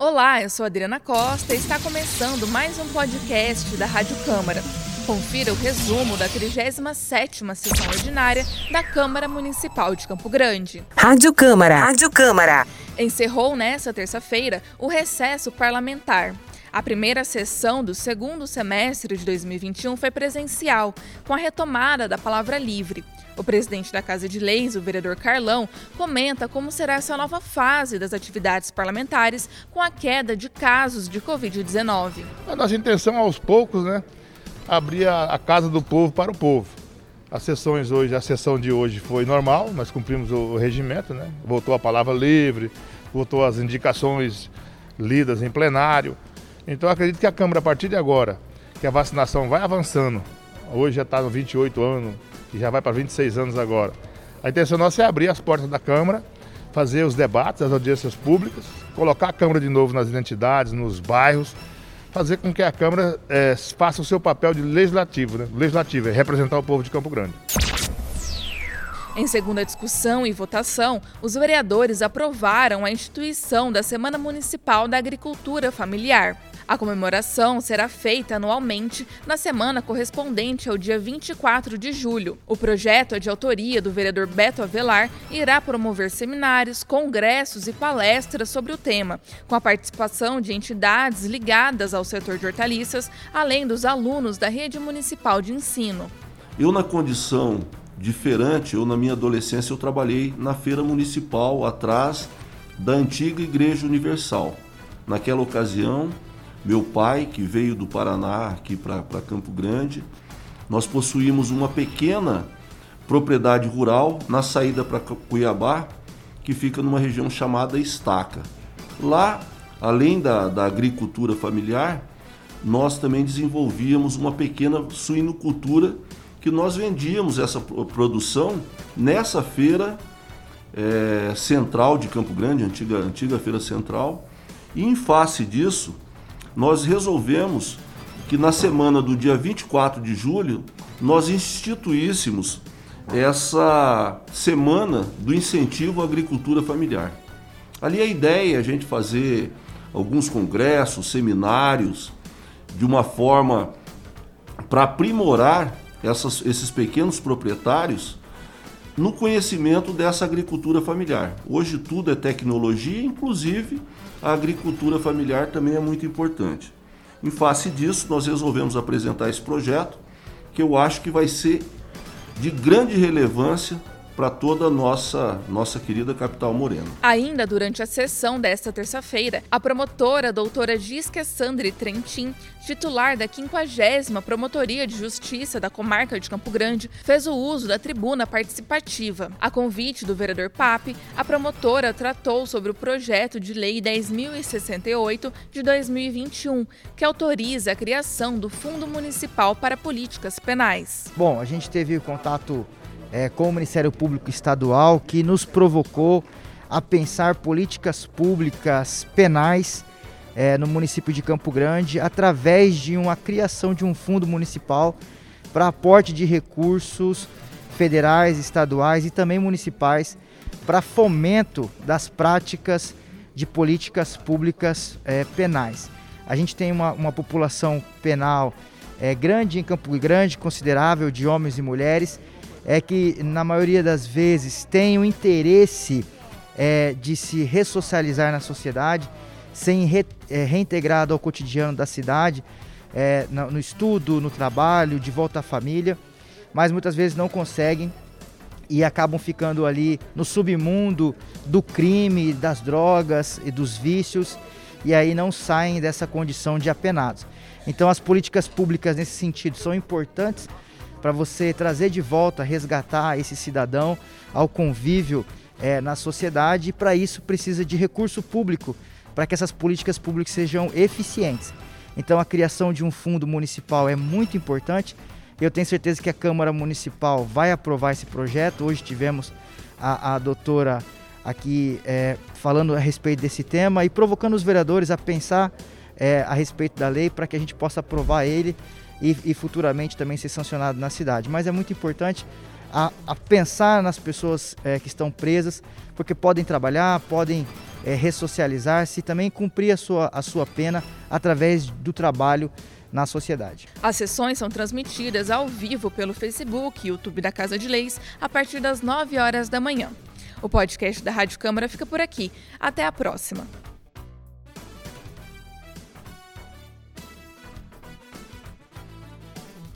Olá, eu sou Adriana Costa e está começando mais um podcast da Rádio Câmara. Confira o resumo da 37ª sessão ordinária da Câmara Municipal de Campo Grande. Rádio Câmara, Rádio Câmara. Encerrou nesta terça-feira o recesso parlamentar. A primeira sessão do segundo semestre de 2021 foi presencial, com a retomada da palavra livre. O presidente da Casa de Leis, o vereador Carlão, comenta como será essa nova fase das atividades parlamentares com a queda de casos de Covid-19. A nossa intenção, aos poucos, né, abrir a, a casa do povo para o povo. As sessões hoje, a sessão de hoje foi normal, nós cumprimos o regimento, né? Voltou a palavra livre, voltou as indicações lidas em plenário. Então acredito que a Câmara, a partir de agora, que a vacinação vai avançando, hoje já está no 28 anos, e já vai para 26 anos agora. A intenção nossa é abrir as portas da Câmara, fazer os debates, as audiências públicas, colocar a Câmara de novo nas identidades, nos bairros, fazer com que a Câmara é, faça o seu papel de legislativo, né? Legislativo é representar o povo de Campo Grande. Em segunda discussão e votação, os vereadores aprovaram a instituição da Semana Municipal da Agricultura Familiar. A comemoração será feita anualmente na semana correspondente ao dia 24 de julho. O projeto é de autoria do vereador Beto Avelar e irá promover seminários, congressos e palestras sobre o tema, com a participação de entidades ligadas ao setor de hortaliças, além dos alunos da rede municipal de ensino. Eu, na condição diferente, eu na minha adolescência eu trabalhei na feira municipal atrás da antiga Igreja Universal. Naquela ocasião, meu pai, que veio do Paraná aqui para Campo Grande, nós possuímos uma pequena propriedade rural na saída para Cuiabá, que fica numa região chamada Estaca. Lá, além da, da agricultura familiar, nós também desenvolvíamos uma pequena suinocultura que nós vendíamos essa produção nessa feira é, central de Campo Grande, antiga, antiga feira central. E em face disso, nós resolvemos que na semana do dia 24 de julho nós instituíssemos essa semana do incentivo à agricultura familiar. Ali a ideia é a gente fazer alguns congressos, seminários, de uma forma para aprimorar essas, esses pequenos proprietários no conhecimento dessa agricultura familiar. Hoje tudo é tecnologia, inclusive a agricultura familiar também é muito importante. Em face disso, nós resolvemos apresentar esse projeto, que eu acho que vai ser de grande relevância para toda a nossa, nossa querida capital morena. Ainda durante a sessão desta terça-feira, a promotora doutora Gisca Sandri Trentin, titular da 50 Promotoria de Justiça da comarca de Campo Grande, fez o uso da tribuna participativa. A convite do vereador Pape, a promotora tratou sobre o projeto de lei 10.068 de 2021, que autoriza a criação do Fundo Municipal para Políticas Penais. Bom, a gente teve contato é, com o Ministério Público Estadual que nos provocou a pensar políticas públicas penais é, no município de Campo Grande através de uma criação de um fundo municipal para aporte de recursos federais, estaduais e também municipais para fomento das práticas de políticas públicas é, penais. A gente tem uma, uma população penal é, grande em Campo Grande, considerável de homens e mulheres, é que na maioria das vezes tem o interesse é, de se ressocializar na sociedade, sem re, é, reintegrado ao cotidiano da cidade, é, no, no estudo, no trabalho, de volta à família, mas muitas vezes não conseguem e acabam ficando ali no submundo do crime, das drogas e dos vícios e aí não saem dessa condição de apenados. Então as políticas públicas nesse sentido são importantes para você trazer de volta, resgatar esse cidadão ao convívio é, na sociedade e para isso precisa de recurso público para que essas políticas públicas sejam eficientes. Então a criação de um fundo municipal é muito importante. Eu tenho certeza que a Câmara Municipal vai aprovar esse projeto. Hoje tivemos a, a doutora aqui é, falando a respeito desse tema e provocando os vereadores a pensar é, a respeito da lei para que a gente possa aprovar ele e, e futuramente também ser sancionado na cidade. Mas é muito importante a, a pensar nas pessoas é, que estão presas, porque podem trabalhar, podem é, ressocializar-se e também cumprir a sua, a sua pena através do trabalho na sociedade. As sessões são transmitidas ao vivo pelo Facebook e YouTube da Casa de Leis a partir das 9 horas da manhã. O podcast da Rádio Câmara fica por aqui. Até a próxima.